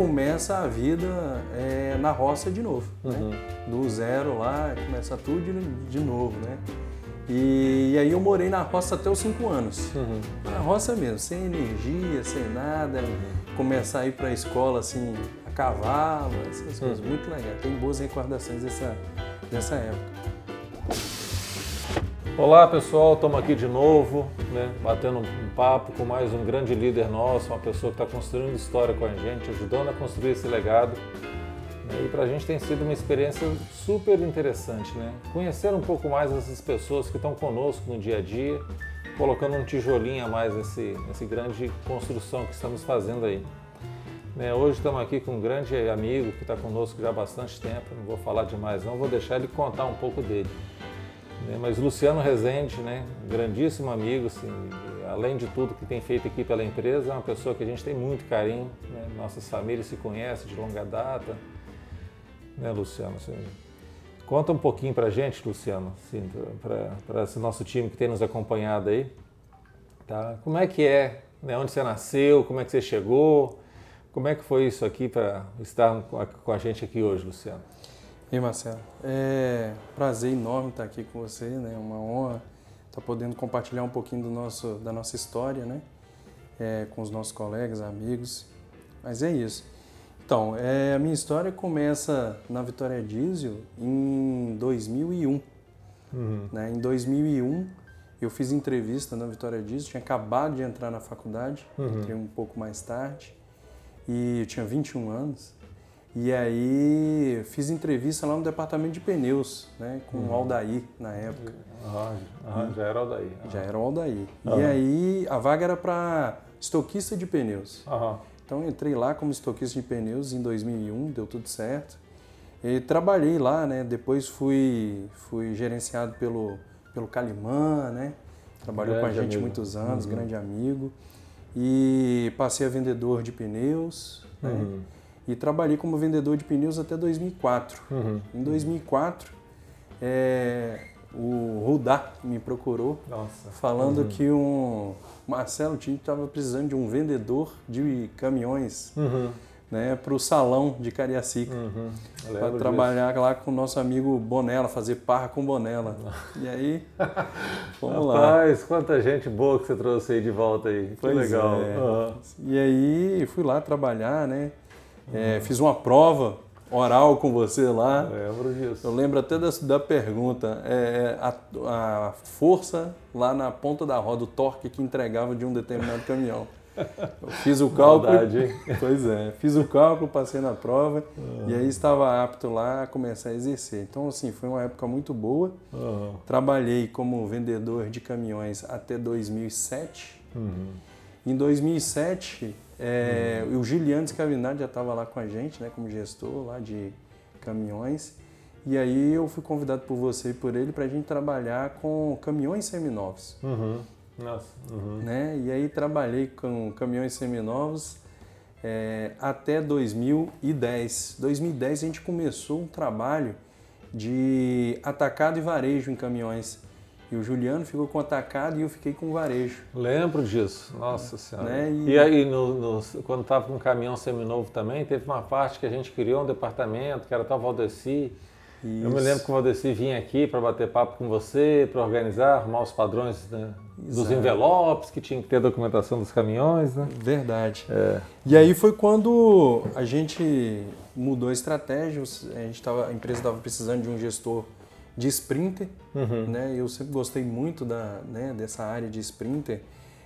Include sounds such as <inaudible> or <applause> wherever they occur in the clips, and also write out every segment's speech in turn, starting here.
começa a vida é, na roça de novo, né? Uhum. Do zero lá, começa tudo de, de novo, né? E, e aí eu morei na roça até os cinco anos. Uhum. Na roça mesmo, sem energia, sem nada. Começar a ir para a escola assim, a cavalo, essas coisas. Uhum. Muito legal. Tem boas recordações dessa, dessa época. Olá pessoal, estamos aqui de novo, né, batendo um papo com mais um grande líder nosso, uma pessoa que está construindo história com a gente, ajudando a construir esse legado. né, E para a gente tem sido uma experiência super interessante, né? Conhecer um pouco mais essas pessoas que estão conosco no dia a dia, colocando um tijolinho a mais nesse, nesse grande construção que estamos fazendo aí. Né, Hoje estamos aqui com um grande amigo que está conosco já há bastante tempo, não vou falar demais não, vou deixar ele contar um pouco dele. Né, Mas Luciano Rezende, né, grandíssimo amigo, assim, além de tudo que tem feito aqui pela empresa, é uma pessoa que a gente tem muito carinho, né, nossas famílias se conhecem de longa data, né, Luciano? Assim, conta um pouquinho para a gente, Luciano, assim, para esse nosso time que tem nos acompanhado aí, tá? Como é que é, né, onde você nasceu, como é que você chegou, como é que foi isso aqui para estar com a gente aqui hoje, Luciano? E Marcelo, é prazer enorme estar aqui com você, né? Uma honra estar podendo compartilhar um pouquinho do nosso, da nossa história, né? É, com os nossos colegas, amigos. Mas é isso. Então, é, a minha história começa na Vitória Diesel em 2001. Né? Em 2001, eu fiz entrevista na Vitória Diesel, tinha acabado de entrar na faculdade, entrei um pouco mais tarde, e eu tinha 21 anos. E aí fiz entrevista lá no departamento de pneus, né, com o Aldair na época. Ah, ah, já era o daí. Já era o Aldair. E aí a vaga era para estoquista de pneus. Então entrei lá como estoquista de pneus em 2001, deu tudo certo. E trabalhei lá, né? Depois fui, fui gerenciado pelo, pelo Calimã, né? Trabalhou com a Grande gente amigo. muitos anos, Uhum. grande amigo. E passei a vendedor de pneus, né? Uhum. E trabalhei como vendedor de pneus até 2004. Uhum. Em 2004, é, o Rudá me procurou Nossa. falando Uhum. que um Marcelo Tinto estava precisando de um vendedor de caminhões Uhum. né, para o salão de Cariacica. Uhum. Para trabalhar lá com o nosso amigo Bonella, fazer parra com Bonella. E aí, <laughs> vamos disso. lá. Rapaz, quanta gente boa que você trouxe aí de volta aí. Que Pois legal. é. Aham. E aí fui lá trabalhar, né? É, fiz uma prova oral com você lá. Lembro disso. Eu lembro até da, da pergunta, é, a, a força lá na ponta da roda, o torque que entregava de um determinado caminhão. Eu fiz o cálculo. Maldade, hein? <laughs> Pois é, fiz o cálculo, passei na prova e aí estava apto lá a começar a exercer. Então, assim, foi uma época muito boa. Aham. Trabalhei como vendedor de caminhões até 2007. Uhum. Em 2007, é, o Giliano Scavinati já estava lá com a gente, né, como gestor lá de caminhões. E aí eu fui convidado por você e por ele para a gente trabalhar com caminhões seminovos. Uhum. Nossa. Uhum. Né? E aí trabalhei com caminhões seminovos é, até 2010. 2010 a gente começou um trabalho de atacado e varejo em caminhões. E o Juliano ficou com atacado e eu fiquei com varejo. Lembro disso. Nossa Senhora. Né? E, E- aí, no, no- quando estava com um caminhão seminovo também, teve uma parte que a gente criou um departamento, que era tal Valdeci. Eu me Isso. lembro que o Valdeci vinha aqui para bater papo com você, para organizar, arrumar os padrões né, dos envelopes, que tinha que ter a documentação dos caminhões, né? Verdade. É. E aí foi quando a gente mudou a estratégia, a, gente tava, a empresa estava precisando de um gestor de sprinter, Uhum. né? Eu sempre gostei muito da, né, dessa área de sprinter.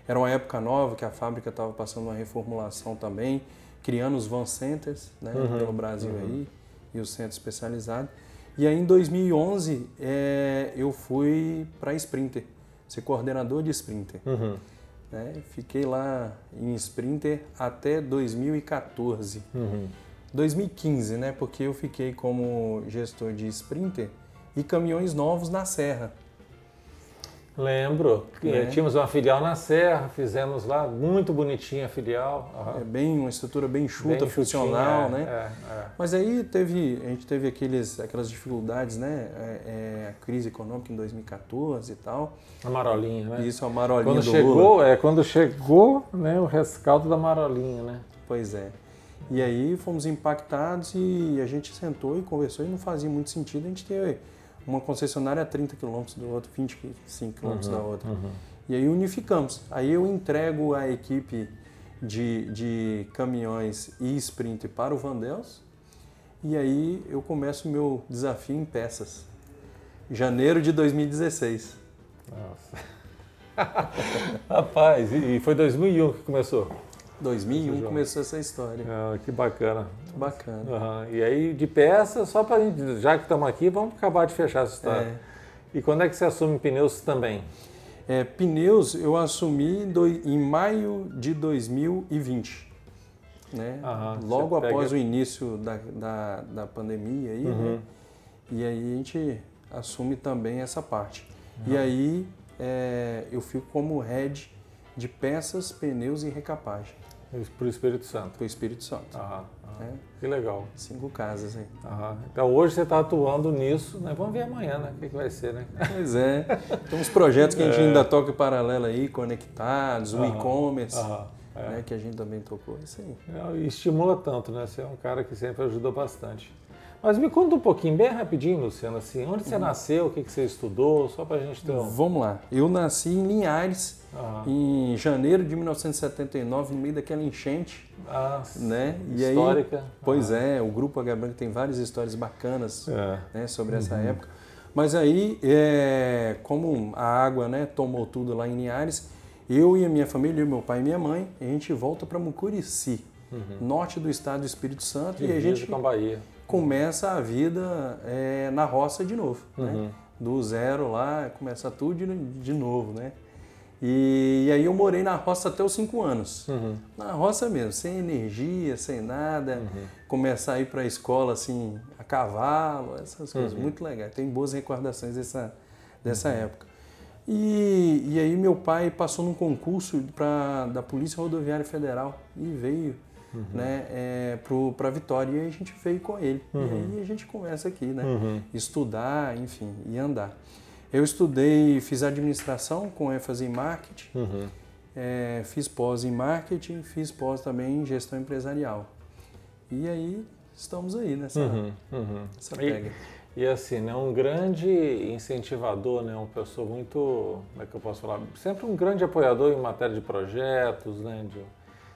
Era uma época nova que a fábrica estava passando uma reformulação também, criando os van centers né, Uhum, pelo Brasil uhum. aí e o centro especializado. E aí em 2011 é, eu fui para sprinter, ser coordenador de sprinter. Uhum. né? Fiquei lá em Sprinter até 2014. Uhum. 2015, né? Porque eu fiquei como gestor de Sprinter e caminhões novos na Serra. Lembro. É. Tínhamos uma filial na Serra, fizemos lá, muito bonitinha a filial. aham. É bem uma estrutura bem enxuta, Bem funcional, chutinha, né? É, é. Mas aí teve, a gente teve aqueles, aquelas dificuldades, né? É, é, a crise econômica em 2014 e tal. A marolinha, né? Isso, a marolinha Quando do chegou, Lula. é, quando chegou né, o rescaldo da marolinha, né? Pois é. E aí fomos impactados e a gente sentou e conversou e não fazia muito sentido a gente ter uma concessionária a 30 quilômetros do outro, 25 quilômetros Uhum, da outra. uhum. E aí unificamos. Aí eu entrego a equipe de, de caminhões e sprint para o Vandels. E aí eu começo o meu desafio em peças. Janeiro de 2016. Nossa. <laughs> Rapaz, e e foi 2001 que começou? 2001 João. começou essa história. Ah, que bacana. Muito bacana. Aham. E aí, de peça, só para gente, já que estamos aqui, vamos acabar de fechar essa história. É. E quando é que você assume pneus também? É, pneus eu assumi em doi- em maio de 2020. Né? Aham, Logo você pega- após o início da, da, da pandemia aí, Uhum. né? E aí a gente assume também essa parte. E aí é, eu fico como head de peças, pneus e recapagem Para o Espírito Santo. do Espírito Santo. Aham, aham. É, Que legal. cinco casas aí. Aham. Então hoje você está atuando nisso, né? Vamos ver amanhã, né? O que, que vai ser, né? Pois é. Tem uns projetos que a gente <laughs> É. ainda toca em paralelo aí, conectados, o e-commerce, é. né, que a gente também tocou. Isso aí. É, E estimula tanto, né? Você é um cara que sempre ajudou bastante. Mas me conta um pouquinho, bem rapidinho, Luciano, assim, onde Uhum. você nasceu, o que, que você estudou, só para a gente ter um... Vamos lá. Eu nasci em Linhares Aham. em janeiro de 1979, no meio daquela enchente, Ah, né? E aí, histórica. pois é, o grupo H Branco tem várias histórias bacanas É. né, sobre essa Uhum. época. Mas aí, é, como a água né, tomou tudo lá em Linhares, eu e a minha família, eu, meu pai e minha mãe, a gente volta para Mucurici, norte do estado do Espírito Santo, e a Uhum. Divisa gente com a Bahia. Começa a vida é, na roça de novo, Uhum. né? Do zero lá, começa tudo de, novo, né? E, e aí eu morei na roça até os cinco anos. Uhum. Na roça mesmo, sem energia, sem nada. Começar a ir para a escola assim, a cavalo, essas coisas. Uhum. Muito legal. Tem boas recordações dessa, dessa época. E, e aí meu pai passou num concurso pra, da Polícia Rodoviária Federal e veio Uhum. né, é, para Vitória e aí a gente veio com ele. E aí a gente começa aqui, né? Uhum. Estudar, enfim, e andar. Eu estudei, fiz administração com ênfase em marketing, Uhum. é, fiz pós em marketing, fiz pós também em gestão empresarial. E aí estamos aí nessa, Uhum. Uhum. nessa E- pega. E assim, né, um grande incentivador, né, uma pessoa muito, como é que eu posso falar, sempre um grande apoiador em matéria de projetos, né, de,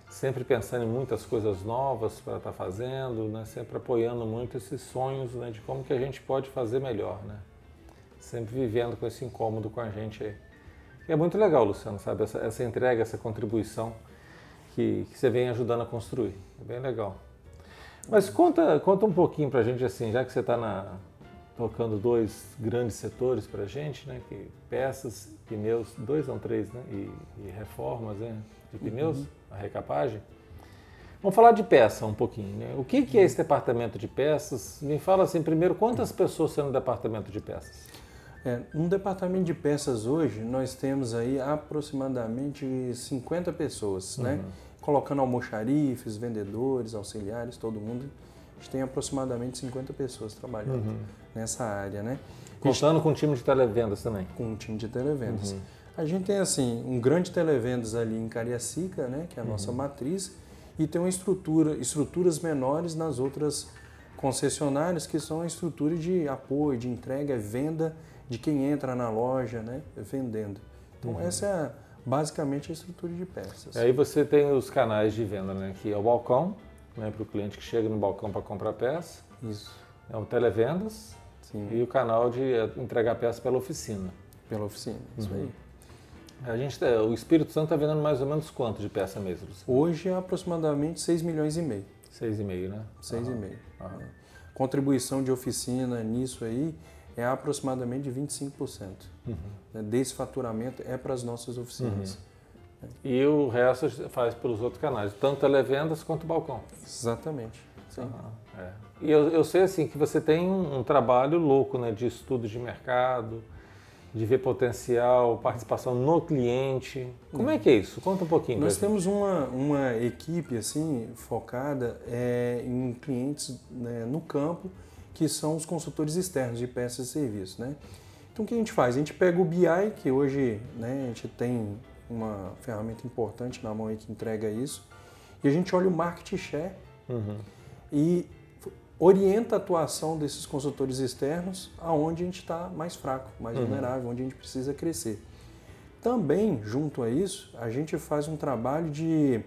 sempre pensando em muitas coisas novas para estar fazendo, né, sempre apoiando muito esses sonhos, né, de como que a gente pode fazer melhor, né, sempre vivendo com esse incômodo com a gente aí. E é muito legal, Luciano, sabe, essa, essa entrega, essa contribuição que, que você vem ajudando a construir, é bem legal. Mas conta, conta um pouquinho pra gente, assim, já que você está tocando dois grandes setores para a gente, né? Que peças, pneus, dois não três, né? E, e reformas, né? De pneus, a recapagem. Vamos falar de peça um pouquinho, né? O que, que é esse departamento de peças? Me fala assim, primeiro, quantas pessoas são no departamento de peças? É, no departamento de peças hoje, nós temos aí aproximadamente 50 pessoas, né? Colocando almoxarifes, vendedores, auxiliares, todo mundo. A gente tem aproximadamente 50 pessoas trabalhando nessa área, né? Contando com o time de televendas também. Com um time de televendas. Uhum. A gente tem, assim, um grande televendas ali em Cariacica, né? Que é a nossa matriz. E tem uma estrutura, estruturas menores nas outras concessionárias, que são a estrutura de apoio, de entrega, venda de quem entra na loja, né? Vendendo. Então, essa é basicamente a estrutura de peças. E aí você tem os canais de venda, né? Que é o balcão, né? Para o cliente que chega no balcão para comprar peça. Isso. É o televendas Sim, e o canal de eh, entregar peça pela oficina. pela oficina. Isso Uhum. aí. A gente, tá- o Espírito Santo está vendendo mais ou menos quanto de peça mesmo? Luciano? Hoje é aproximadamente 6 milhões e meio. Seis e meio, né? 6 e Aham, meio. aham. Contribuição de oficina nisso aí é aproximadamente de 25%. Uhum. né? Desse faturamento é para as nossas oficinas. E o resto faz pelos outros canais, tanto televendas quanto balcão. Exatamente. Sim. É. E eu, eu sei assim que você tem um, um trabalho louco, né, de estudo de mercado, de ver potencial, participação no cliente. Como é que é isso? Conta um pouquinho. Nós temos uma, uma equipe assim focada é, em clientes né, no campo, que são os consultores externos de peças e serviços. Né? Então o que a gente faz? A gente pega o BI, que hoje né, a gente tem uma ferramenta importante na mão aí que entrega isso, e a gente olha o market share Uhum. E orienta a atuação desses consultores externos aonde a gente está mais fraco, mais uhum. vulnerável, onde a gente precisa crescer. Também, junto a isso, a gente faz um trabalho de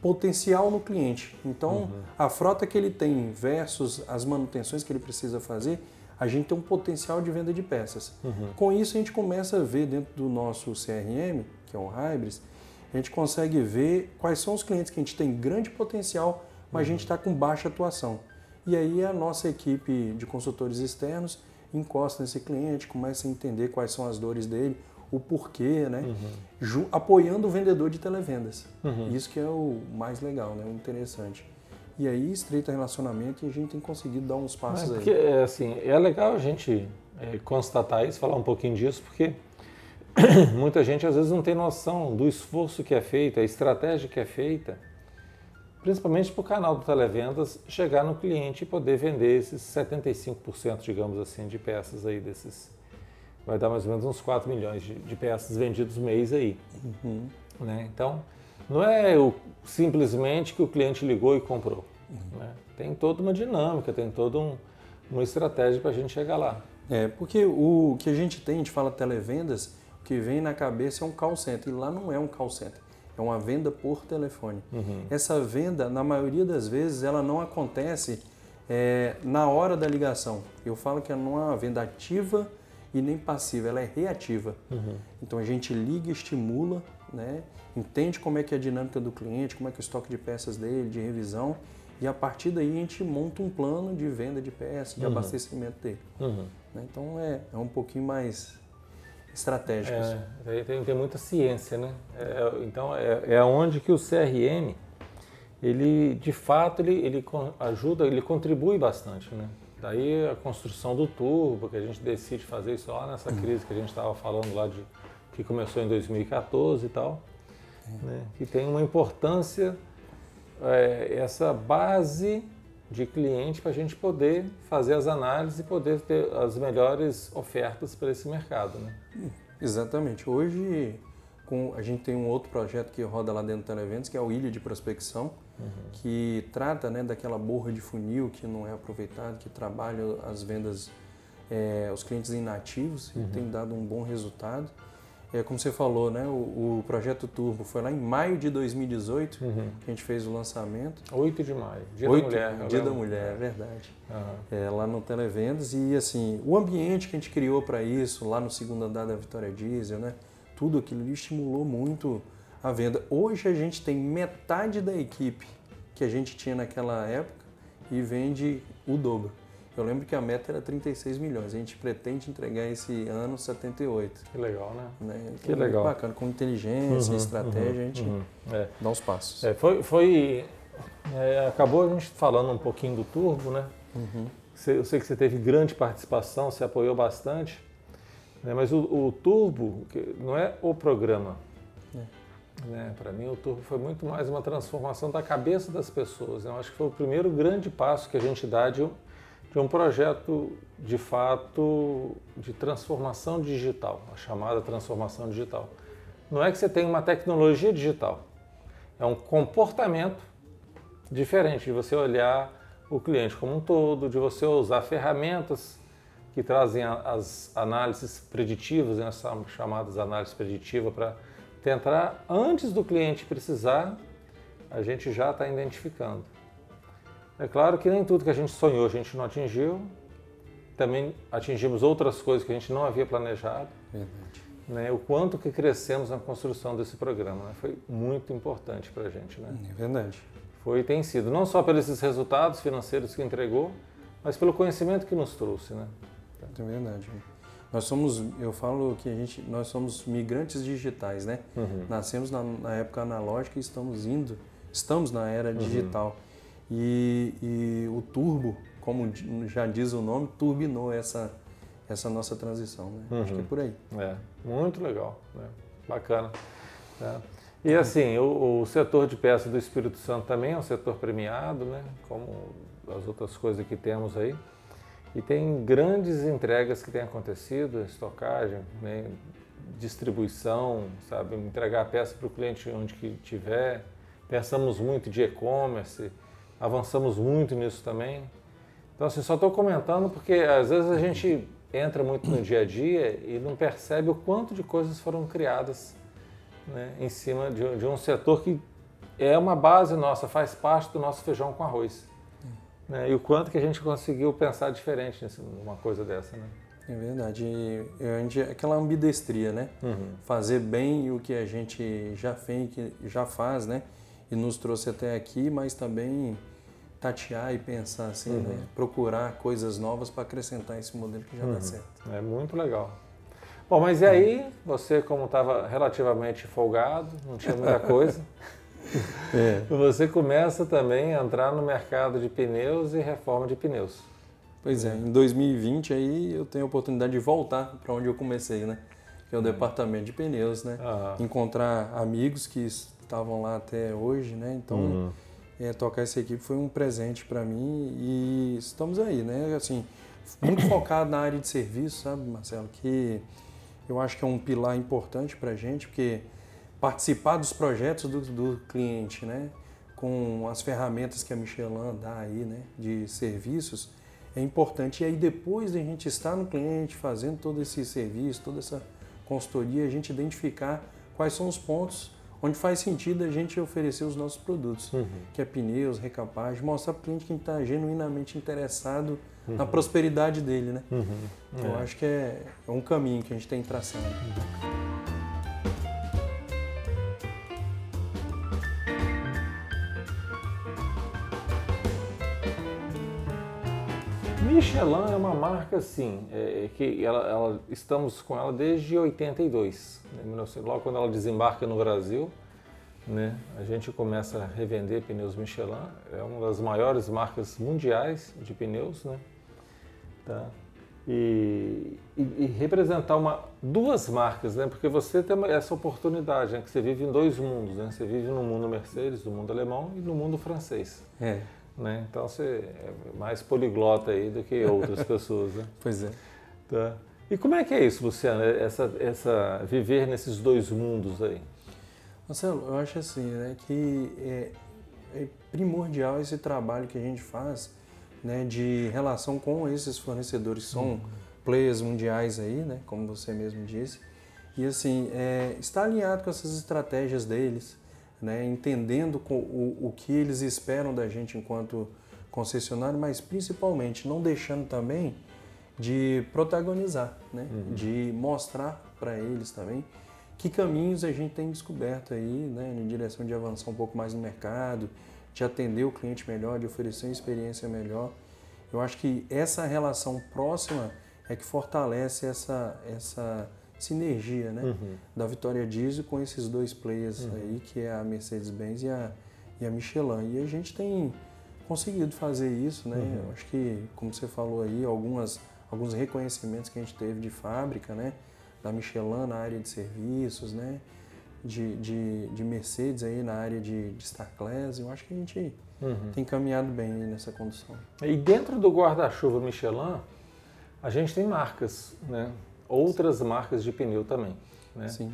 potencial no cliente. Então, uhum. a frota que ele tem versus as manutenções que ele precisa fazer, a gente tem um potencial de venda de peças. Uhum. Com isso, a gente começa a ver dentro do nosso CRM, que é o Hybris, a gente consegue ver quais são os clientes que a gente tem grande potencial, mas uhum. a gente está com baixa atuação. E aí a nossa equipe de consultores externos encosta nesse cliente, começa a entender quais são as dores dele, o porquê, né? Uhum. Apoiando o vendedor de televendas. Uhum. Isso que é o mais legal, né? O interessante. E aí estreita relacionamento e a gente tem conseguido dar uns passos é porque, aí. É, assim, é legal a gente é, constatar isso, falar um pouquinho disso, porque <clears throat> muita gente às vezes não tem noção do esforço que é feito, a estratégia que é feita principalmente para o canal do Televendas chegar no cliente e poder vender esses 75%, digamos assim, de peças aí desses. Vai dar mais ou menos uns 4 milhões de, de peças vendidos mês aí. Uhum. Né? Então, não é o, simplesmente que o cliente ligou e comprou. Uhum. Né? Tem toda uma dinâmica, tem toda um, uma estratégia para a gente chegar lá. É, porque o que a gente tem, a gente fala televendas, o que vem na cabeça é um call center, e lá não é um call center é uma venda por telefone. Uhum. Essa venda, na maioria das vezes, ela não acontece é, na hora da ligação. Eu falo que não é uma venda ativa e nem passiva, ela é reativa. Uhum. Então a gente liga, estimula, né? entende como é que é a dinâmica do cliente, como é que é o estoque de peças dele, de revisão, e a partir daí a gente monta um plano de venda de peças, de uhum. abastecimento dele. Uhum. Né? Então é, é um pouquinho mais estratégicos. É, tem, tem muita ciência, né? É, então é, é onde que o CRM ele de fato ele, ele ajuda, ele contribui bastante, né? Daí a construção do turbo, que a gente decide fazer isso lá nessa crise que a gente estava falando lá de que começou em 2014 e tal, né? que tem uma importância é, essa base de cliente para a gente poder fazer as análises e poder ter as melhores ofertas para esse mercado. Né? Exatamente. Hoje com, a gente tem um outro projeto que roda lá dentro do Televentos, que é o Ilha de Prospecção, uhum. que trata né, daquela borra de funil que não é aproveitado, que trabalha as vendas, é, os clientes inativos uhum. e tem dado um bom resultado. É, como você falou, né, o, o, projeto Turbo foi lá em maio de 2018 uhum. que a gente fez o lançamento. 8 de maio, Dia 8, da Mulher. Dia da Mulher, é verdade. Uhum. É, lá no Televendas e assim, o ambiente que a gente criou para isso, lá no segundo andar da Vitória Diesel, né, tudo aquilo estimulou muito a venda. Hoje a gente tem metade da equipe que a gente tinha naquela época e vende o dobro. Eu lembro que a meta era 36 milhões. A gente pretende entregar esse ano 78. Que legal, né? né? Que legal. Bacana. Com inteligência, uhum, estratégia, uhum, a gente uhum. É. dá os passos. É, foi, foi é, acabou a gente falando um pouquinho do Turbo, né? Uhum. Eu sei que você teve grande participação, você apoiou bastante. Né? Mas o, o Turbo não é o programa. É. Né? Para mim, o Turbo foi muito mais uma transformação da cabeça das pessoas. Eu acho que foi o primeiro grande passo que a gente dá de de um projeto de fato de transformação digital, a chamada transformação digital. Não é que você tem uma tecnologia digital, é um comportamento diferente de você olhar o cliente como um todo, de você usar ferramentas que trazem as análises preditivas, né, chamadas análises preditivas, para tentar, antes do cliente precisar, a gente já está identificando. É claro que nem tudo que a gente sonhou a gente não atingiu. Também atingimos outras coisas que a gente não havia planejado. Verdade. Né? O quanto que crescemos na construção desse programa. Né? Foi muito importante para a gente. Né? É verdade. Foi tem sido. Não só pelos resultados financeiros que entregou, mas pelo conhecimento que nos trouxe. Né? É verdade. Nós somos, eu falo que a gente, nós somos migrantes digitais, né? Uhum. Nascemos na, na, época analógica e estamos indo, estamos na era uhum. E, e o turbo, como já diz o nome, turbinou essa, essa nossa transição. Né? Uhum. Acho que é por aí. É, muito legal, né? bacana. Né? E assim, o, o, setor de peça do Espírito Santo também é um setor premiado, né? como as outras coisas que temos aí. E tem grandes entregas que têm acontecido, estocagem, né? distribuição, sabe? Entregar a peça para o cliente onde que tiver. Pensamos muito de e-commerce, avançamos muito nisso também. Então, assim, só estou comentando porque às vezes a gente entra muito no dia a dia e não percebe o quanto de coisas foram criadas né, em cima de, de, um setor que é uma base nossa, faz parte do nosso feijão com arroz. Né, e o quanto que a gente conseguiu pensar diferente numa coisa dessa, né? É verdade. E a gente, aquela ambidestria, né? Uhum. Fazer bem o que a gente já fez, que já faz, né? E nos trouxe até aqui, mas também tatear e pensar assim, uhum. né? procurar coisas novas para acrescentar esse modelo que já uhum. dá certo. É muito legal. Bom, mas e aí, você como estava relativamente folgado, não tinha muita <laughs> coisa, é. você começa também a entrar no mercado de pneus e reforma de pneus. Pois é, em 2020 aí eu tenho a oportunidade de voltar para onde eu comecei, né? Que é o uhum. departamento de pneus, né? Encontrar amigos que estavam lá até hoje, né? Então uhum é, tocar essa equipe foi um presente para mim e estamos aí, né? Assim, muito focado na área de serviço, sabe, Marcelo? Que eu acho que é um pilar importante para a gente, porque participar dos projetos do, do, cliente, né? Com as ferramentas que a Michelin dá aí, né? De serviços, é importante. E aí depois de a gente estar no cliente, fazendo todo esse serviço, toda essa consultoria, a gente identificar quais são os pontos onde faz sentido a gente oferecer os nossos produtos, uhum. que é pneus, recapagem, mostrar para o cliente que está genuinamente interessado uhum. na prosperidade dele, né? Uhum. Então, é. acho que é, é, um caminho que a gente tem traçado. Michelin é uma marca assim, é, é, que ela, ela, estamos com ela desde 82, né, logo quando ela desembarca no Brasil, né, a gente começa a revender pneus Michelin, é uma das maiores marcas mundiais de pneus, né, tá? E, e, e, representar uma, duas marcas, né? Porque você tem essa oportunidade, né? Que você vive em dois mundos, né? Você vive no mundo Mercedes, no mundo alemão e no mundo francês. É. Né? Então você é mais poliglota aí do que outras <laughs> pessoas. Né? Pois é. Tá. E como é que é isso, Luciano, essa, essa, viver nesses dois mundos aí? Marcelo, eu acho assim, né, que é, é primordial esse trabalho que a gente faz né, de relação com esses fornecedores que são uhum. players mundiais aí, né, como você mesmo disse, e assim, é, estar alinhado com essas estratégias deles, né, entendendo o, o que eles esperam da gente enquanto concessionário, mas principalmente não deixando também de protagonizar, né, uhum. de mostrar para eles também que caminhos a gente tem descoberto aí, né, em direção de avançar um pouco mais no mercado, de atender o cliente melhor, de oferecer uma experiência melhor. Eu acho que essa relação próxima é que fortalece essa, essa sinergia né? Uhum. da Vitória Diesel com esses dois players uhum. aí, que é a Mercedes-Benz e a, e a Michelin. E a gente tem conseguido fazer isso, né? Uhum. Eu acho que, como você falou aí, algumas, alguns reconhecimentos que a gente teve de fábrica, né? Da Michelin na área de serviços, né? De, de, de Mercedes aí na área de, de Star Class. Eu acho que a gente uhum. tem caminhado bem nessa condução. E dentro do guarda-chuva Michelin, a gente tem marcas, né? Outras marcas de pneu também. Né? Sim.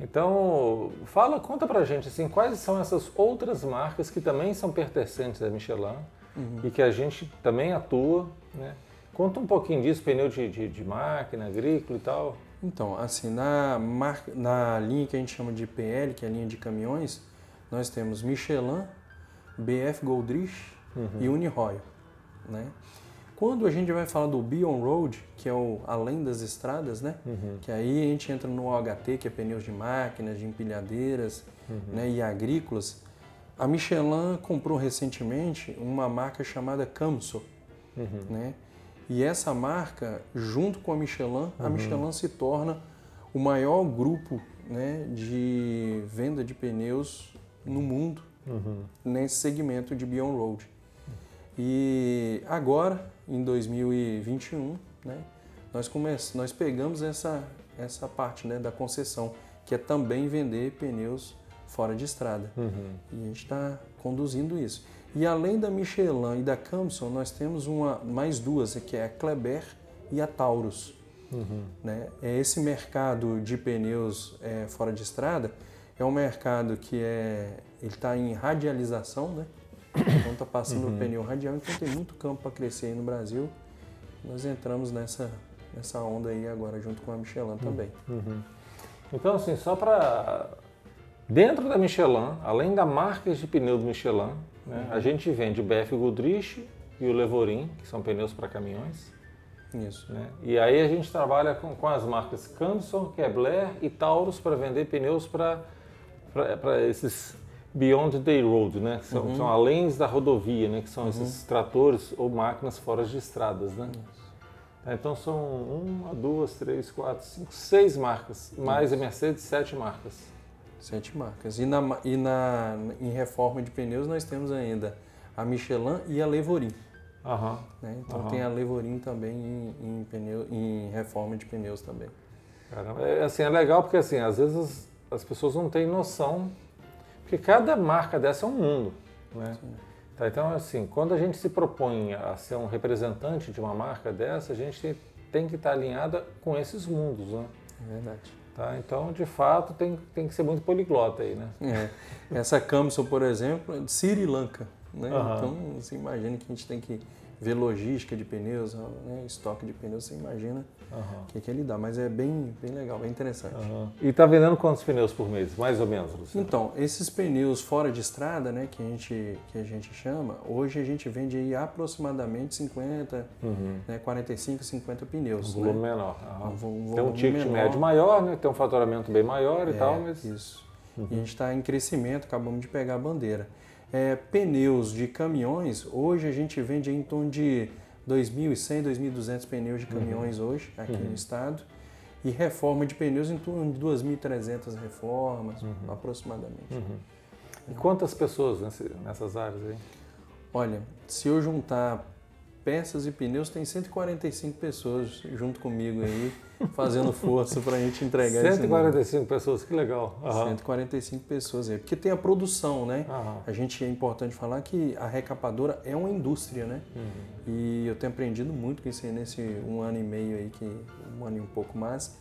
Então, fala, conta pra gente assim, quais são essas outras marcas que também são pertencentes à Michelin uhum. e que a gente também atua, né? Conta um pouquinho disso, pneu de, de, de máquina, agrícola e tal. Então, assim, na, marca, na linha que a gente chama de PL, que é a linha de caminhões, nós temos Michelin, BF Goldrich uhum. e Uniroyal, né? Quando a gente vai falar do Beyond Road, que é o além das estradas, né? Uhum. Que aí a gente entra no OHT, que é pneus de máquinas, de empilhadeiras uhum. né? e agrícolas. A Michelin comprou recentemente uma marca chamada Camso, uhum. né? E essa marca, junto com a Michelin, a uhum. Michelin se torna o maior grupo né, de venda de pneus no mundo uhum. nesse segmento de Beyond Road. E agora, em 2021, né, nós, come... nós pegamos essa, essa parte né, da concessão, que é também vender pneus fora de estrada. Uhum. E a gente está conduzindo isso. E além da Michelin e da Camson, nós temos uma, mais duas, que é a Kleber e a Taurus. Uhum. Né? É esse mercado de pneus é, fora de estrada é um mercado que é, ele está em radialização, né? Então está passando uhum. o pneu radial, então tem muito campo para crescer aí no Brasil. Nós entramos nessa, nessa onda aí agora, junto com a Michelin também. Uhum. Então, assim, só para. Dentro da Michelin, além da marca de pneu do Michelin, né, uhum. a gente vende o BF Goodrich e o Levorin, que são pneus para caminhões. Isso. Né? E aí a gente trabalha com, com as marcas Canson, Kevlar e Taurus para vender pneus para esses Beyond the Road, né? São, uhum. são além da rodovia, né? Que são uhum. esses tratores ou máquinas fora de estradas, né? Tá, então são uma, duas, três, quatro, cinco, seis marcas, mais a Mercedes, sete marcas. Sete marcas. E, na, e na, em reforma de pneus nós temos ainda a Michelin e a Levorin. Né? Então tem a Levorin também em, em, pneu, em reforma de pneus também. Caramba, é, assim, é legal porque assim, às vezes as, as pessoas não têm noção porque cada marca dessa é um mundo. Né? Tá, então, assim, quando a gente se propõe a ser um representante de uma marca dessa, a gente tem, que estar alinhada com esses mundos. Né? É verdade. Tá? Então, de fato, tem, tem que ser muito poliglota aí, né? É. Essa Camson, por exemplo, é de Sri Lanka. Né? Uhum. Então, você imagina que a gente tem que ver logística de pneus, né? estoque de pneus, você imagina o uhum. que, que ele dá. Mas é bem, bem legal, bem interessante. Uhum. E está vendendo quantos pneus por mês, mais ou menos, Luciano? Então, esses pneus fora de estrada, né, que a gente, que a gente chama, hoje a gente vende aí aproximadamente 50, uhum. né, 45, 50 pneus. Um volume né? menor. Um volume tem um ticket menor. médio maior, né? tem um faturamento bem maior e é, tal, mas... Isso. E a uhum. gente está em crescimento, acabamos de pegar a bandeira. É, pneus de caminhões, hoje a gente vende em torno de 2.100, 2.200 pneus de uhum. caminhões uhum. hoje aqui uhum. no estado. E reforma de pneus em torno de 2.300 reformas, uhum. aproximadamente. Uhum. E quantas pessoas nessas áreas aí? Olha, se eu juntar peças e pneus, tem 145 pessoas junto comigo aí, <laughs> fazendo força para a gente entregar 145 pessoas, que legal. Uhum. 145 pessoas aí. Porque tem a produção, né? Uhum. A gente é importante falar que a recapadora é uma indústria, né? Uhum. E eu tenho aprendido muito com isso aí nesse um ano e meio aí, que um ano e um pouco mais.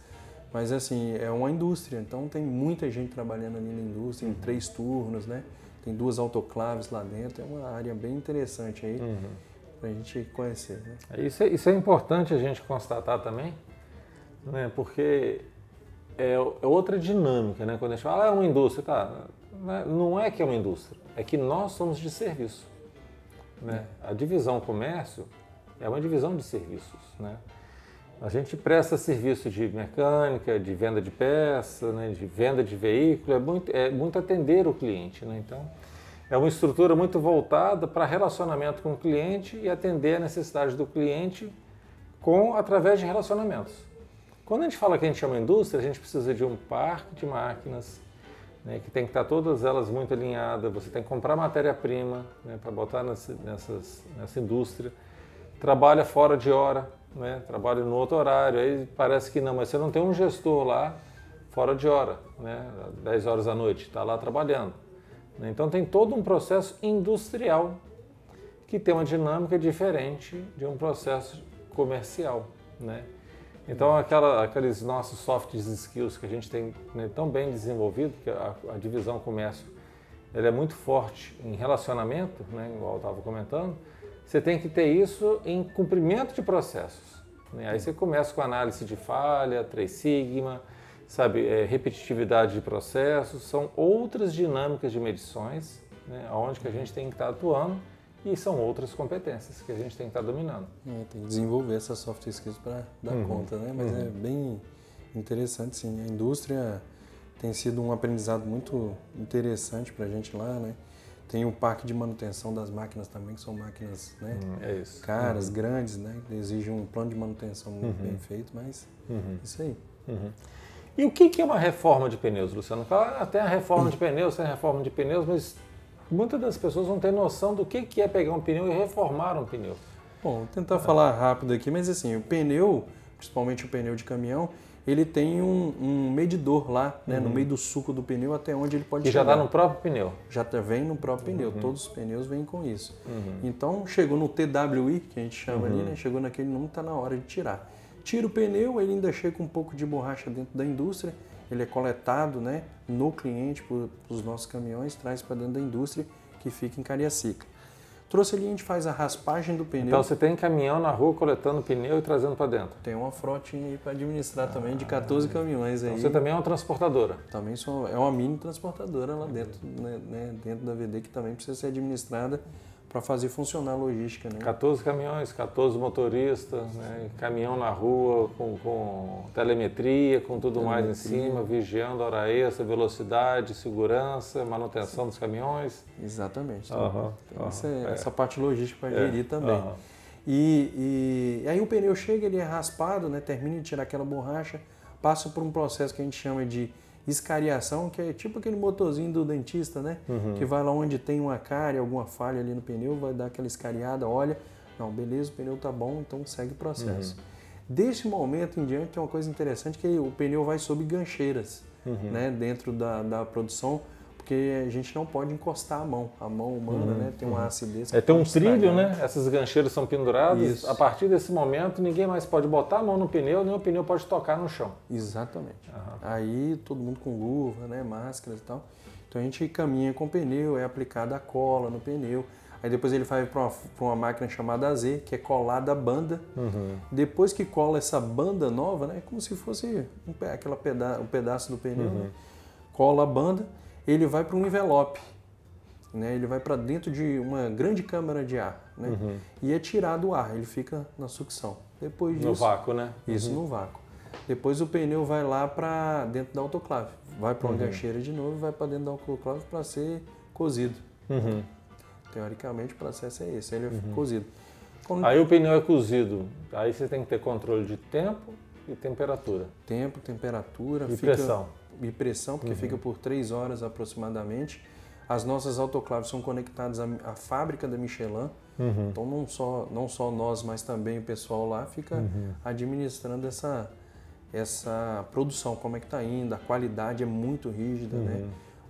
Mas assim, é uma indústria, então tem muita gente trabalhando ali na indústria, em uhum. três turnos, né? Tem duas autoclaves lá dentro, é uma área bem interessante aí. Uhum para a gente conhecer. Né? É, isso, é, isso é importante a gente constatar também, né? porque é, é outra dinâmica, né? Quando a gente fala, ah, é uma indústria, tá? Né? Não é que é uma indústria, é que nós somos de serviço. Né? É. A divisão comércio é uma divisão de serviços, né? A gente presta serviço de mecânica, de venda de peça, né? de venda de veículo, é muito, é muito atender o cliente, né? Então, é uma estrutura muito voltada para relacionamento com o cliente e atender a necessidade do cliente com através de relacionamentos. Quando a gente fala que a gente chama indústria, a gente precisa de um parque de máquinas né, que tem que estar todas elas muito alinhadas. Você tem que comprar matéria-prima né, para botar nessa, nessas, nessa indústria. Trabalha fora de hora, né, trabalha no outro horário. Aí parece que não, mas você não tem um gestor lá fora de hora, né, 10 horas da noite, está lá trabalhando. Né? Então tem todo um processo industrial que tem uma dinâmica diferente de um processo comercial. Né? Então aquela, aqueles nossos soft skills que a gente tem né, tão bem desenvolvido, que a, a divisão comércio ela é muito forte em relacionamento, né, igual eu estava comentando, você tem que ter isso em cumprimento de processos. Né? Aí você começa com análise de falha, Três Sigma, sabe, é, repetitividade de processos, são outras dinâmicas de medições, né, onde que a gente tem que estar atuando e são outras competências que a gente tem que estar dominando. É, tem que desenvolver essas soft skills para dar uhum. conta, né? Mas uhum. é bem interessante, sim. A indústria tem sido um aprendizado muito interessante para a gente lá, né? Tem o parque de manutenção das máquinas também, que são máquinas né, hum, é caras, uhum. grandes, né? Que exigem um plano de manutenção muito uhum. bem feito, mas uhum. isso aí. E o que é uma reforma de pneus, Luciano? Até a reforma de pneus, tem reforma de pneus, mas muitas das pessoas não têm noção do que é pegar um pneu e reformar um pneu. Bom, vou tentar falar rápido aqui, mas assim, o pneu, principalmente o pneu de caminhão, ele tem um, um medidor lá, né, uhum. no meio do suco do pneu até onde ele pode que chegar. já está no próprio pneu. Já tá, vem no próprio pneu, uhum. todos os pneus vêm com isso. Uhum. Então chegou no TWI, que a gente chama ali, uhum. né, chegou naquele número, está na hora de tirar. Tira o pneu, ele ainda chega com um pouco de borracha dentro da indústria, ele é coletado né, no cliente, para os nossos caminhões, traz para dentro da indústria que fica em Cariacica. Trouxe ali, a gente faz a raspagem do pneu. Então você tem caminhão na rua coletando pneu e trazendo para dentro? Tem uma frotinha aí para administrar ah, também, de 14 caminhões então aí. Você também é uma transportadora? Também sou, é uma mini transportadora lá dentro, né, né, dentro da VD, que também precisa ser administrada para fazer funcionar a logística. Né? 14 caminhões, 14 motoristas, né? caminhão na rua com, com telemetria, com tudo telemetria. mais em cima, vigiando hora extra, velocidade, segurança, manutenção Sim. dos caminhões. Exatamente. Então, uhum, uhum, essa, é. essa, parte logística para é, gerir também. Uhum. E, e, aí o pneu chega, ele é raspado, né? termina de tirar aquela borracha, passa por um processo que a gente chama de escariação, que é tipo aquele motorzinho do dentista, né? Uhum. Que vai lá onde tem uma cárie, alguma falha ali no pneu, vai dar aquela escariada, olha, não, beleza, o pneu tá bom, então segue o processo. Uhum. Desse momento em diante tem uma coisa interessante que o pneu vai sob gancheiras, uhum. né? Dentro da, da produção, porque a gente não pode encostar a mão. A mão humana uhum, né, tem uma uhum. acidez. É, tem um trilho, né? Essas gancheiras são penduradas. Isso. A partir desse momento, ninguém mais pode botar a mão no pneu, nem o pneu pode tocar no chão. Exatamente. Uhum. Aí todo mundo com luva, né, máscaras e tal. Então a gente caminha com o pneu, é aplicada a cola no pneu. Aí depois ele vai para uma, uma, máquina chamada AZ, que é colada a banda. Uhum. Depois que cola essa banda nova, né, é como se fosse um, aquela peda um pedaço do pneu, uhum. né? cola a banda ele vai para um envelope. Né? Ele vai para dentro de uma grande câmara de ar. Né? Uhum. E é tirado o ar, ele fica na sucção. Depois disso, no vácuo, né? Isso, uhum. no vácuo. Depois o pneu vai lá para dentro da autoclave. Vai para uma uhum. gancheira de novo e vai para dentro da autoclave para ser cozido. Uhum. Teoricamente o processo é esse, ele é cozido. Quando... Aí o pneu é cozido, aí você tem que ter controle de tempo e temperatura. Tempo, temperatura. E fica... pressão e pressão, porque uhum. fica por três horas aproximadamente. As nossas autoclaves são conectadas à, à fábrica da Michelin, uhum. então não só, não só nós, mas também o pessoal lá fica uhum. administrando essa, essa produção, como é que está indo, a qualidade é muito rígida, né?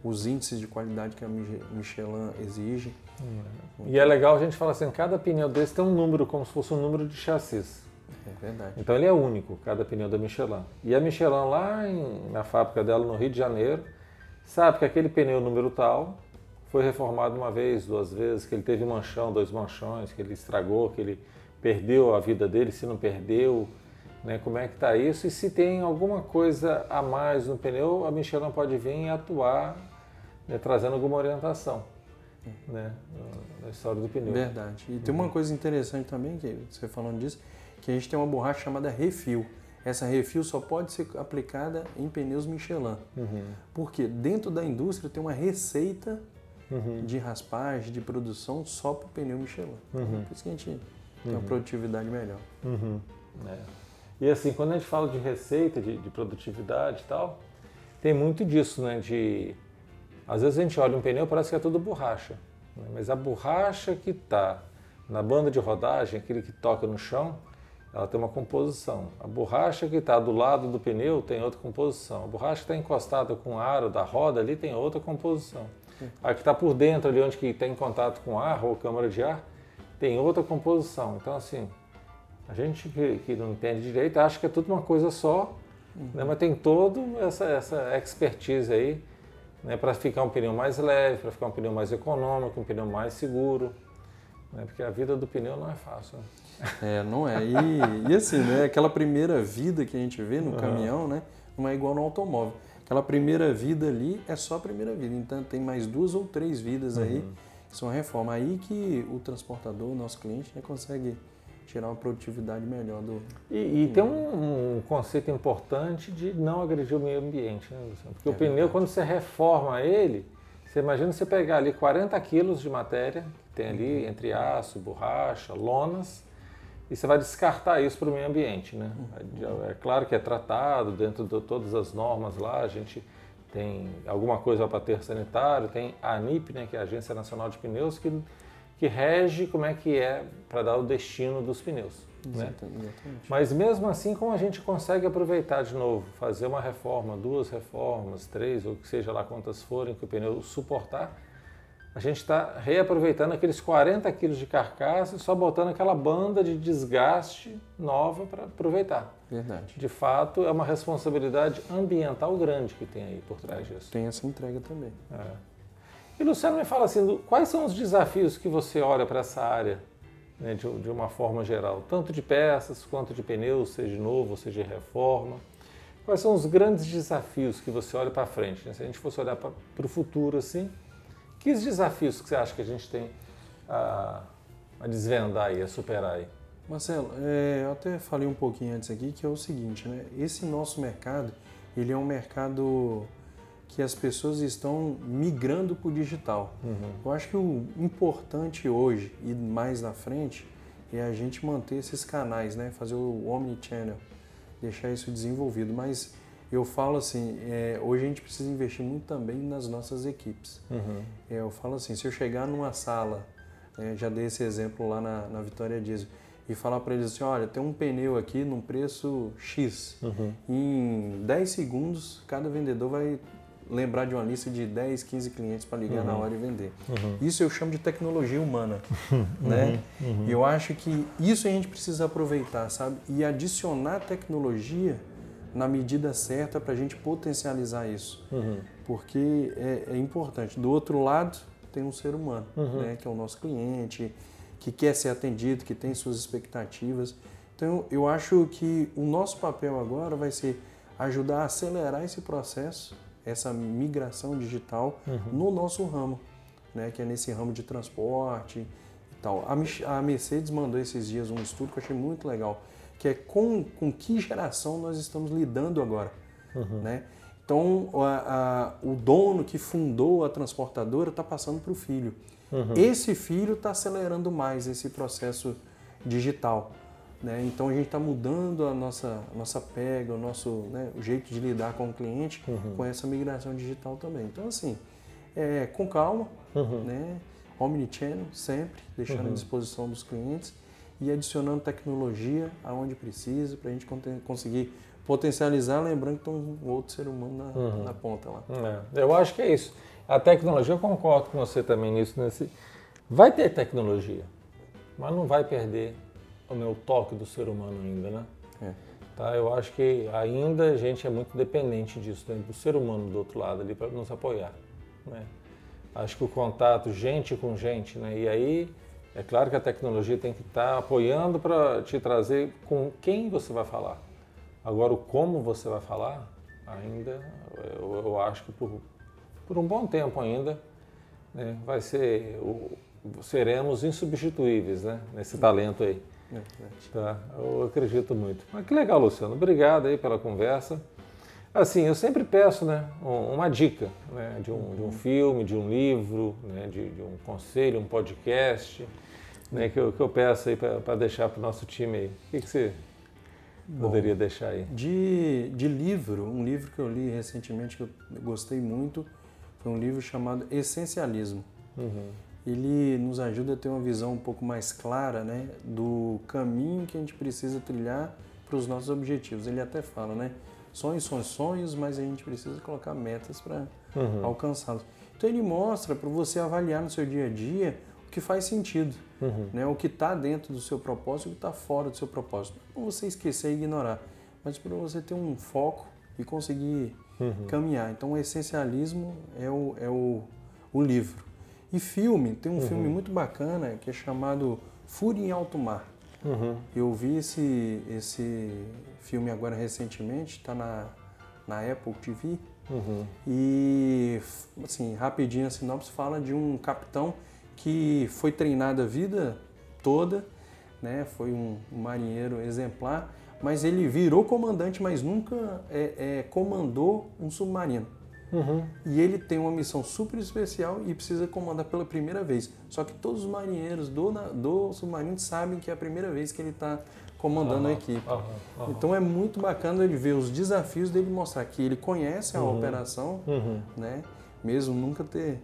Uhum. os índices de qualidade que a Michelin exige. Uhum. E é legal a gente falar assim, cada pneu desse tem um número, como se fosse um número de chassis. É verdade. Então ele é único, cada pneu da Michelin. E a Michelin lá em, na fábrica dela no Rio de Janeiro sabe que aquele pneu número tal foi reformado uma vez, duas vezes, que ele teve manchão, dois manchões, que ele estragou, que ele perdeu a vida dele, se não perdeu, né, como é que está isso e se tem alguma coisa a mais no pneu, a Michelin pode vir e atuar né, trazendo alguma orientação né, na história do pneu. Verdade. E tem uma coisa interessante também, que você falando disso, que a gente tem uma borracha chamada refil. Essa refil só pode ser aplicada em pneus Michelin. Uhum. Porque dentro da indústria tem uma receita uhum. de raspagem, de produção só para o pneu Michelin. Uhum. Por isso que a gente tem uma uhum. produtividade melhor. Uhum. É. E assim, quando a gente fala de receita, de, de, produtividade e tal, tem muito disso, né? De, às vezes a gente olha um pneu parece que é tudo borracha. Né? Mas a borracha que está na banda de rodagem, aquele que toca no chão, ela tem uma composição. A borracha que está do lado do pneu tem outra composição. A borracha que está encostada com o aro da roda ali tem outra composição. A que está por dentro ali, onde que tem contato com ar ou câmara de ar, tem outra composição. Então, assim, a gente que, que não entende direito acha que é tudo uma coisa só, uhum. né? mas tem toda essa, essa expertise aí né? para ficar um pneu mais leve, para ficar um pneu mais econômico, um pneu mais seguro. Né? Porque a vida do pneu não é fácil. É, não é. E, e, assim, né? Aquela primeira vida que a gente vê no uhum. caminhão, né? Não é igual no automóvel. Aquela primeira vida ali é só a primeira vida. Então tem mais duas ou três vidas aí uhum. que são reforma. Aí que o transportador, o nosso cliente, né, consegue tirar uma produtividade melhor do. E, e tem um, um, conceito importante de não agredir o meio ambiente, né, Luciano? Porque é o pneu, verdade. quando você reforma ele, você imagina você pegar ali 40 quilos de matéria, que tem ali uhum. entre aço, borracha, lonas, e você vai descartar isso para o meio ambiente. Né? É claro que é tratado dentro de todas as normas lá, a gente tem alguma coisa para ter sanitário, tem a ANIP, né, que é a Agência Nacional de Pneus, que, que rege como é que é para dar o destino dos pneus. Né? Exatamente. Mas mesmo assim, como a gente consegue aproveitar de novo, fazer uma reforma, duas reformas, três, ou que seja lá quantas forem que o pneu suportar, a gente está reaproveitando aqueles 40 quilos de carcaça e só botando aquela banda de desgaste nova para aproveitar. Verdade. De fato, é uma responsabilidade ambiental grande que tem aí por trás disso. Tem essa entrega também. É. E Luciano me fala assim, quais são os desafios que você olha para essa área né, de, de, uma forma geral, tanto de peças quanto de pneus, seja de novo, seja de reforma. Quais são os grandes desafios que você olha para frente? Né? Se a gente fosse olhar para o futuro assim, que desafios que você acha que a gente tem a, a desvendar e a superar aí? Marcelo, é, eu até falei um pouquinho antes aqui que é o seguinte, né? Esse nosso mercado, ele é um mercado que as pessoas estão migrando para o digital. Uhum. Eu acho que o importante hoje e mais na frente é a gente manter esses canais, né? Fazer o omnichannel, deixar isso desenvolvido. Mas eu falo assim, é, hoje a gente precisa investir muito também nas nossas equipes. Uhum. É, eu falo assim, se eu chegar numa sala, é, já dei esse exemplo lá na, na Vitória Diesel, e falar para eles assim, olha, tem um pneu aqui num preço X. Uhum. Em 10 segundos, cada vendedor vai lembrar de uma lista de 10, 15 clientes para ligar uhum. na hora e vender. Uhum. Isso eu chamo de tecnologia humana, <laughs> né? Uhum. E eu acho que isso a gente precisa aproveitar, sabe? E adicionar tecnologia na medida certa para a gente potencializar isso. Uhum. Porque é, é, importante. Do outro lado, tem um ser humano, uhum. né? Que é o nosso cliente, que quer ser atendido, que tem suas expectativas. Então, eu acho que o nosso papel agora vai ser ajudar a acelerar esse processo, essa migração digital uhum. no nosso ramo, né, que é nesse ramo de transporte e tal. A Mercedes mandou esses dias um estudo que eu achei muito legal, que é com, com que geração nós estamos lidando agora, uhum. né? Então, a, a, o dono que fundou a transportadora está passando para o filho. Uhum. Esse filho está acelerando mais esse processo digital. Né? Então a gente está mudando a nossa, a nossa pega, o nosso né, o jeito de lidar com o cliente uhum. com essa migração digital também. Então, assim, é, com calma, uhum. né? omnichannel sempre, deixando uhum. à disposição dos clientes e adicionando tecnologia aonde precisa para a gente conseguir potencializar, lembrando que tem um outro ser humano na, uhum. na ponta lá. É, eu acho que é isso. A tecnologia, eu concordo com você também nisso. Nesse, vai ter tecnologia, mas não vai perder o meu toque do ser humano ainda, né? É. Tá, eu acho que ainda a gente é muito dependente disso, né? do ser humano do outro lado ali para nos apoiar. Né? Acho que o contato gente com gente, né? E aí é claro que a tecnologia tem que estar tá apoiando para te trazer com quem você vai falar. Agora, o como você vai falar, ainda eu, eu acho que por, por um bom tempo ainda, né, vai ser, o, seremos insubstituíveis né, nesse talento aí. É, tá, eu acredito muito. Mas que legal, Luciano. Obrigado aí pela conversa. Assim, eu sempre peço né, uma dica né, de, um, de um filme, de um livro, né, de, de um conselho, um podcast, né, que, eu, que eu peço aí para deixar para o nosso time aí. O que, que você Bom, poderia deixar aí? De, de livro, um livro que eu li recentemente que eu gostei muito, foi um livro chamado Essencialismo. Uhum. Ele nos ajuda a ter uma visão um pouco mais clara né, do caminho que a gente precisa trilhar para os nossos objetivos. Ele até fala, né? Sonhos são sonhos, mas a gente precisa colocar metas para uhum. alcançá-los. Então ele mostra para você avaliar no seu dia a dia o que faz sentido, uhum. né? o que está dentro do seu propósito e o que está fora do seu propósito. Não para você esquecer e ignorar, mas para você ter um foco e conseguir uhum. caminhar. Então, o essencialismo é o, é o, o livro. E filme, tem um uhum. filme muito bacana que é chamado Fúria em Alto Mar. Uhum. Eu vi esse, esse filme agora recentemente, está na, na Apple TV. Uhum. E, assim, rapidinho a sinopse fala de um capitão que foi treinado a vida toda, né? foi um, um marinheiro exemplar, mas ele virou comandante, mas nunca é, é, comandou um submarino. Uhum. E ele tem uma missão super especial e precisa comandar pela primeira vez. Só que todos os marinheiros do, do submarino sabem que é a primeira vez que ele está comandando uhum. a equipe. Uhum. Então é muito bacana ele ver os desafios dele mostrar que ele conhece a uhum. operação, uhum. né? mesmo nunca ter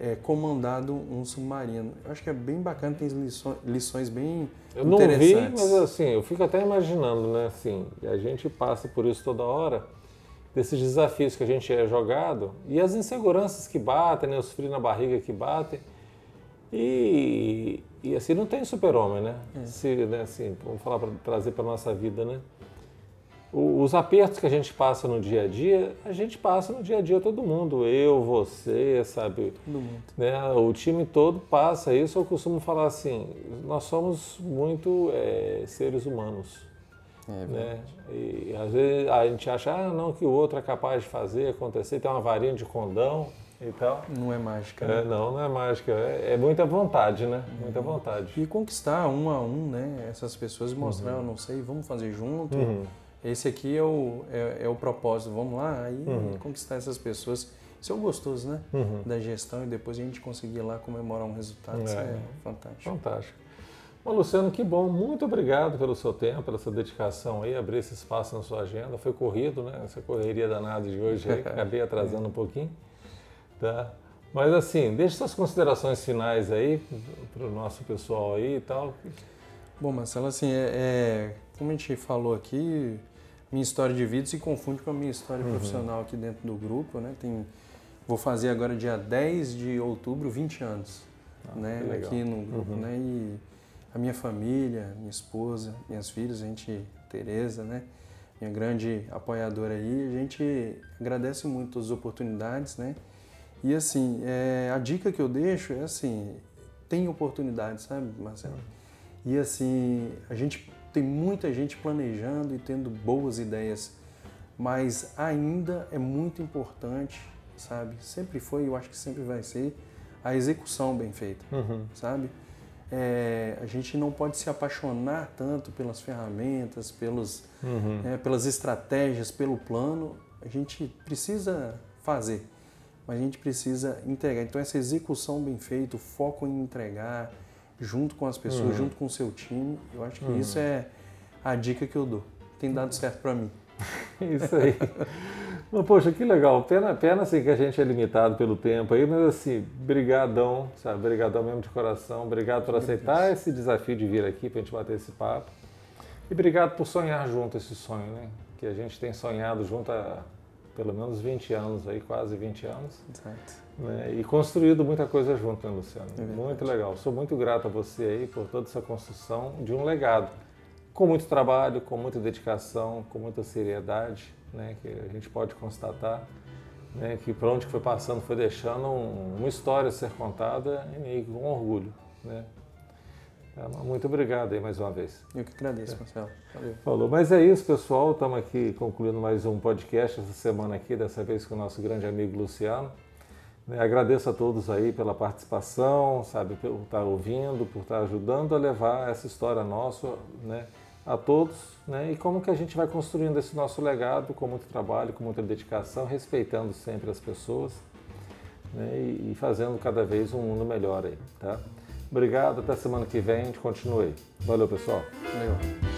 é, comandado um submarino. Eu acho que é bem bacana, tem lições, lições bem eu não vi, mas assim, eu fico até imaginando, né? Assim, a gente passa por isso toda hora, desses desafios que a gente é jogado e as inseguranças que batem, né? os frios na barriga que batem. E, e assim, não tem super-homem, né? É. Se, né? Assim, vamos falar para trazer para nossa vida, né? os apertos que a gente passa no dia a dia, a gente passa no dia a dia todo mundo, eu, você, sabe? Todo mundo. Né? O time todo passa isso. Eu costumo falar assim: nós somos muito é, seres humanos. É né? E às vezes a gente acha ah, não, que o outro é capaz de fazer acontecer, tem uma varinha de condão e tal. Não é mágica. É, né? não, não é mágica. É, é muita vontade, né? Muita uhum. vontade. E conquistar um a um, né? Essas pessoas e mostrar, uhum. eu não sei, vamos fazer junto. Uhum esse aqui é o, é, é o propósito, vamos lá, aí uhum. conquistar essas pessoas. Isso é o gostoso, né? Uhum. Da gestão e depois a gente conseguir lá comemorar um resultado. É. Isso é fantástico. Fantástico. Luciano, que bom. Muito obrigado pelo seu tempo, pela sua dedicação aí, abrir esse espaço na sua agenda. Foi corrido, né? Essa correria danada de hoje aí, <laughs> acabei atrasando um pouquinho. Tá? Mas assim, deixe suas considerações finais aí para o nosso pessoal aí e tal. Bom, Marcelo, assim, é, é, como a gente falou aqui, minha história de vida se confunde com a minha história uhum. profissional aqui dentro do grupo, né? Tem, vou fazer agora dia 10 de outubro 20 anos, ah, né? Aqui no grupo, uhum. né? E a minha família, minha esposa, minhas filhas, a gente, Tereza, né? Minha grande apoiadora aí, a gente agradece muito as oportunidades, né? E assim, é, a dica que eu deixo é assim, tem oportunidades, sabe, Marcelo? E assim, a gente tem muita gente planejando e tendo boas ideias, mas ainda é muito importante, sabe? Sempre foi, eu acho que sempre vai ser, a execução bem feita, uhum. sabe? É, a gente não pode se apaixonar tanto pelas ferramentas, pelos, uhum. é, pelas estratégias, pelo plano. A gente precisa fazer, mas a gente precisa entregar. Então, essa execução bem feita, o foco em entregar, junto com as pessoas, uhum. junto com o seu time. Eu acho que uhum. isso é a dica que eu dou. Tem dado certo para mim. <laughs> isso aí. mas, poxa, que legal. Pena, pena assim, que a gente é limitado pelo tempo aí, mas assim, brigadão, sabe? Brigadão mesmo de coração. Obrigado por aceitar esse desafio de vir aqui para a gente bater esse papo. E obrigado por sonhar junto esse sonho, né? Que a gente tem sonhado junto há pelo menos 20 anos aí, quase 20 anos. Exato. Né? E construído muita coisa junto, né, Luciano? É muito legal. Sou muito grato a você aí por toda essa construção de um legado. Com muito trabalho, com muita dedicação, com muita seriedade, né? que a gente pode constatar né? que por onde foi passando foi deixando um, uma história a ser contada e com orgulho. Né? Tá, muito obrigado aí mais uma vez. Eu que agradeço, Marcelo. Valeu. Falou. Mas é isso, pessoal. Estamos aqui concluindo mais um podcast essa semana aqui, dessa vez com o nosso grande amigo Luciano. Né, agradeço a todos aí pela participação, sabe, por estar ouvindo, por estar ajudando a levar essa história nossa, né, a todos, né, e como que a gente vai construindo esse nosso legado com muito trabalho, com muita dedicação, respeitando sempre as pessoas, né, e, e fazendo cada vez um mundo melhor aí, tá? Obrigado, até semana que vem, a gente continua aí. Valeu, pessoal. Valeu.